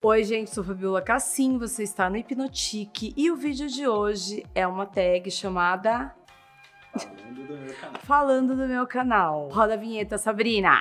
Oi, gente, sou Fabiola Cassim, você está no Hipnotique e o vídeo de hoje é uma tag chamada Falando do meu canal. Falando do meu canal. Roda a vinheta, Sabrina!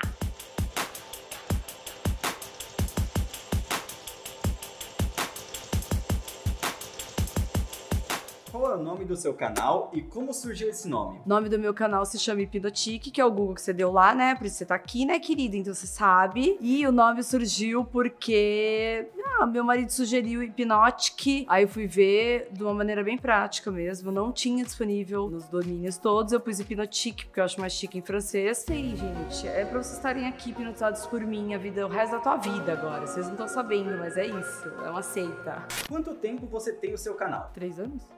Qual é o nome do seu canal e como surgiu esse nome? O nome do meu canal se chama Hipnotique, que é o Google que você deu lá, né? Por isso você tá aqui, né, querida? Então você sabe. E o nome surgiu porque ah, meu marido sugeriu Hipnotic. Aí eu fui ver de uma maneira bem prática mesmo. Não tinha disponível nos domínios todos. Eu pus Hipnotique, porque eu acho mais chique em francês. Sei, gente. É pra vocês estarem aqui hipnotizados por mim a vida, o resto da tua vida agora. Vocês não estão sabendo, mas é isso. É uma seita. Quanto tempo você tem o seu canal? Três anos?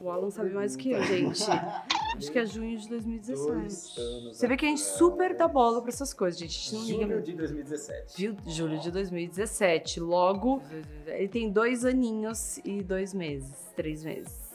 O Alan sabe mais que eu, gente. Acho que é junho de 2017. Dois anos Você vê que a gente super dá bola pra essas coisas, gente. A gente não liga Julho mesmo. de 2017. Viu? Julho de 2017. Logo, ele tem dois aninhos e dois meses. Três meses.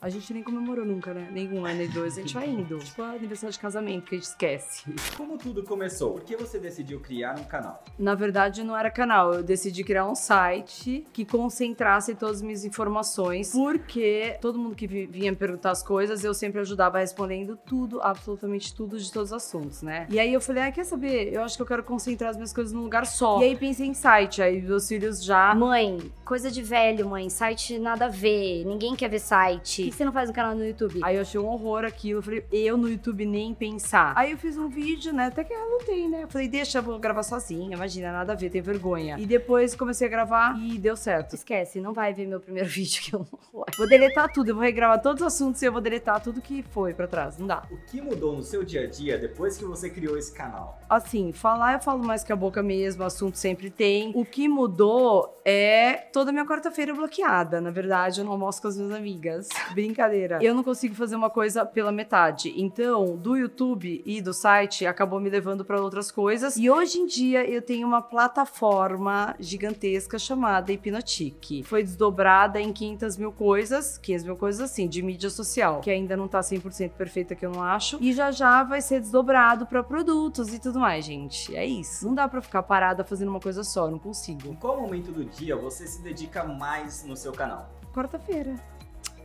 A gente nem comemorou nunca, né? Nem um ano, nem dois. A gente vai indo. Tipo, aniversário de casamento que a gente esquece. Como tudo começou? Por que você decidiu criar um canal? Na verdade, não era canal. Eu decidi criar um site que concentrasse todas as minhas informações, porque todo mundo que vi- vinha me perguntar as coisas, eu sempre ajudava respondendo tudo, absolutamente tudo de todos os assuntos, né? E aí eu falei, ah, quer saber? Eu acho que eu quero concentrar as minhas coisas num lugar só. E aí pensei em site. Aí meus filhos já. Mãe, coisa de velho, mãe. Site nada a ver. Ninguém quer ver site. Por que você não faz um canal no YouTube? Aí eu achei um horror aquilo. Eu falei, eu no YouTube nem pensar. Aí eu fiz um vídeo, né? Até que ela não tem, né? Eu falei, deixa, eu vou gravar sozinha. Imagina, nada a ver, tem vergonha. E depois comecei a gravar e deu certo. Esquece, não vai ver meu primeiro vídeo que eu não vou. Vou deletar tudo, eu vou regravar todos os assuntos e eu vou deletar tudo que foi pra trás. Não dá. O que mudou no seu dia a dia depois que você criou esse canal? Assim, falar eu falo mais que a boca mesmo, assunto sempre tem. O que mudou é toda minha quarta-feira bloqueada. Na verdade, eu não almoço com as minhas amigas. Brincadeira. Eu não consigo fazer uma coisa pela metade. Então, do YouTube e do site acabou me levando pra outras coisas. E hoje em dia eu tenho uma plataforma gigantesca chamada Hipnotique. Foi desdobrada em 500 mil coisas, 500 mil coisas assim, de mídia social, que ainda não tá 100% perfeita, que eu não acho. E já já vai ser desdobrado pra produtos e tudo mais, gente. É isso. Não dá pra ficar parada fazendo uma coisa só, não consigo. Em qual momento do dia você se dedica mais no seu canal? Quarta-feira.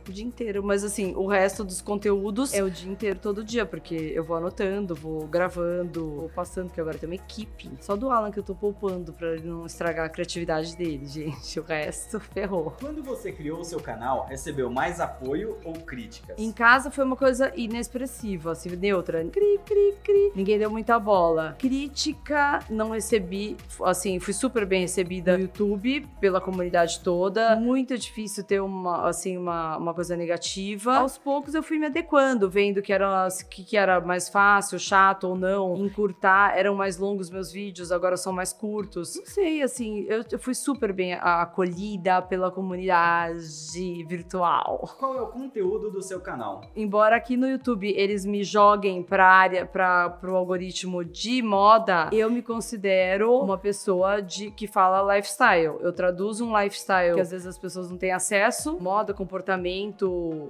O dia inteiro, mas assim, o resto dos conteúdos é o dia inteiro, todo dia, porque eu vou anotando, vou gravando, vou passando, porque agora tem uma equipe. Só do Alan que eu tô poupando pra ele não estragar a criatividade dele, gente. O resto ferrou. Quando você criou o seu canal, recebeu mais apoio ou críticas? Em casa foi uma coisa inexpressiva, assim, neutra. Cri, cri, cri. Ninguém deu muita bola. Crítica, não recebi. Assim, fui super bem recebida no YouTube, pela comunidade toda. Muito difícil ter uma, assim, uma, uma coisa negativa. Aos poucos eu fui me adequando, vendo que era, que, que era mais fácil, chato ou não. Encurtar, eram mais longos meus vídeos, agora são mais curtos. Não sei, assim, eu, eu fui super bem acolhida pela comunidade virtual Qual é o conteúdo do seu canal? embora aqui no YouTube eles me joguem pra área, para pro algoritmo de moda, eu me considero uma pessoa de que fala lifestyle. Eu traduzo um lifestyle que às vezes as pessoas não têm acesso, moda, comportamento,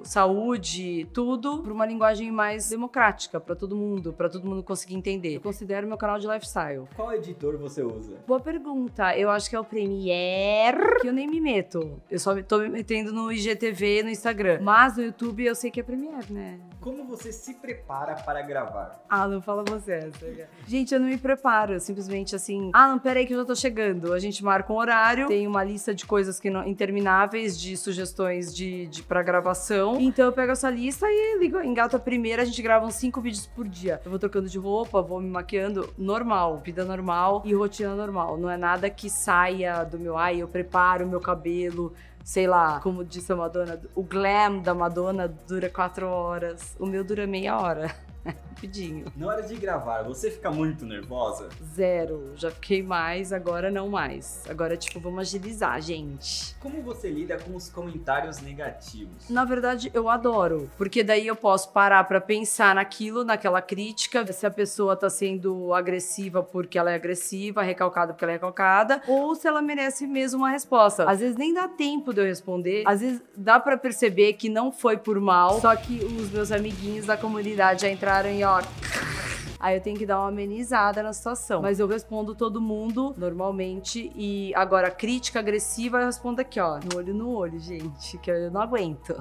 saúde, tudo, pra uma linguagem mais democrática pra todo mundo, pra todo mundo conseguir entender. Eu considero meu canal de lifestyle. Qual editor você usa? Boa pergunta. Eu acho que é o Premiere, que eu nem me meto. Eu só tô me metendo no IGTV, no Instagram. Mas no YouTube eu sei que é Premiere, né? Como você se prepara para gravar? Alan, fala você. Gente, eu não me preparo. Simplesmente assim, Alan, peraí que eu já tô chegando. A gente marca um horário, tem uma lista de coisas que não, intermináveis, de sugestões de, de pra gravação. Então eu pego essa lista e ligo, engato a primeira, a gente grava uns cinco vídeos por dia. Eu vou trocando de roupa, vou me maquiando normal, vida normal e rotina normal. Não é nada que saia do meu, ai, eu preparo meu cabelo. Sei lá, como disse a Madonna, o glam da Madonna dura quatro horas. O meu dura meia hora. Rapidinho. Na hora de gravar, você fica muito nervosa? Zero. Já fiquei mais, agora não mais. Agora, tipo, vamos agilizar, gente. Como você lida com os comentários negativos? Na verdade, eu adoro, porque daí eu posso parar pra pensar naquilo, naquela crítica, se a pessoa tá sendo agressiva porque ela é agressiva, recalcada porque ela é recalcada, ou se ela merece mesmo uma resposta. Às vezes nem dá tempo de eu responder, às vezes dá pra perceber que não foi por mal, só que os meus amiguinhos da comunidade já entraram e ó, aí eu tenho que dar uma amenizada na situação. Mas eu respondo todo mundo normalmente e agora crítica agressiva eu respondo aqui, ó, no olho no olho, gente, que eu não aguento.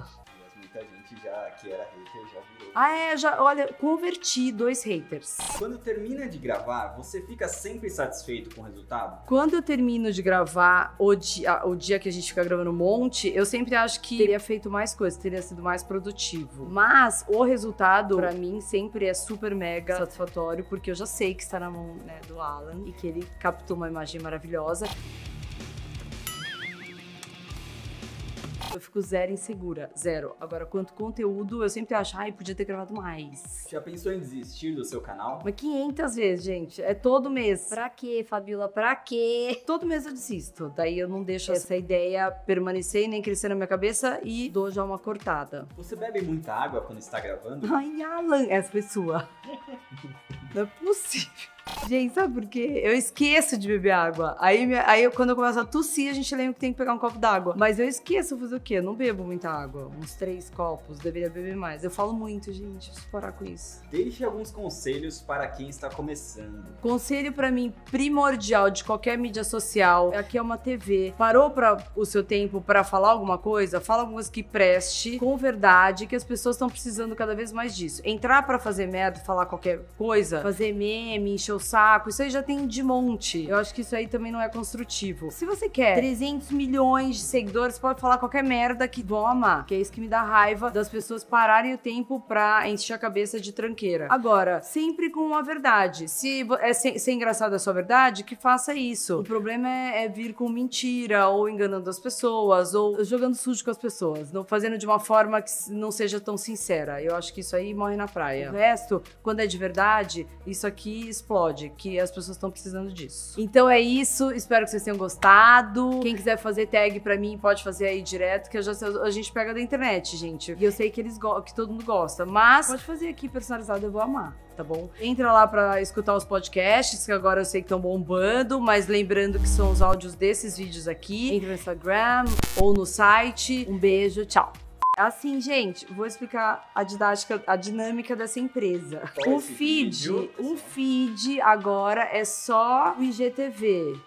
Gente já que era hater já virou. Ah, é, já, olha, converti dois haters. Quando termina de gravar, você fica sempre satisfeito com o resultado? Quando eu termino de gravar o dia, o dia que a gente fica gravando um monte, eu sempre acho que teria feito mais coisas, teria sido mais produtivo. Mas o resultado, pra mim, sempre é super mega satisfatório, porque eu já sei que está na mão né, do Alan e que ele captou uma imagem maravilhosa. Eu fico zero insegura, zero. Agora, quanto conteúdo, eu sempre acho, ai, podia ter gravado mais. Já pensou em desistir do seu canal? Mas 500 vezes, gente. É todo mês. Pra quê, Fabiola? Pra quê? Todo mês eu desisto. Daí eu não deixo essa ideia permanecer e nem crescer na minha cabeça e dou já uma cortada. Você bebe muita água quando está gravando? Ai, Alan, essa foi sua. Não é possível. Gente, sabe por quê? Eu esqueço de beber água. Aí, minha- aí eu, quando eu começo a tossir, a gente lembra que tem que pegar um copo d'água. Mas eu esqueço fazer o quê? Eu não bebo muita água. Uns três copos, deveria beber mais. Eu falo muito, gente. Preciso parar com isso. Deixe alguns conselhos para quem está começando. Conselho pra mim primordial de qualquer mídia social. Aqui é uma TV. Parou para o seu tempo pra falar alguma coisa? Fala alguma coisa que preste com verdade, que as pessoas estão precisando cada vez mais disso. Entrar pra fazer merda, falar qualquer coisa, fazer meme, encher o saco, isso aí já tem de monte. Eu acho que isso aí também não é construtivo. Se você quer 300 milhões de seguidores, pode falar qualquer merda que vão amar. Que é isso que me dá raiva das pessoas pararem o tempo pra encher a cabeça de tranqueira. Agora, sempre com uma verdade. Se é ser, ser engraçado a sua verdade, que faça isso. O problema é, é vir com mentira, ou enganando as pessoas, ou jogando sujo com as pessoas. Não fazendo de uma forma que não seja tão sincera. Eu acho que isso aí morre na praia. O resto, quando é de verdade, isso aqui explode, que as pessoas estão precisando disso. Então é isso, espero que vocês tenham gostado. Quem quiser fazer tag pra mim, pode fazer aí direto, que já a gente pega da internet, gente. E eu sei que eles que todo mundo gosta, mas pode fazer aqui personalizado, eu vou amar. Tá bom? Entra lá pra escutar os podcasts, que agora eu sei que estão bombando, mas lembrando que são os áudios desses vídeos aqui. Entra no Instagram ou no site. Um beijo, tchau. Assim, gente, vou explicar a didática, a dinâmica dessa empresa. O feed, o feed agora é só o IGTV.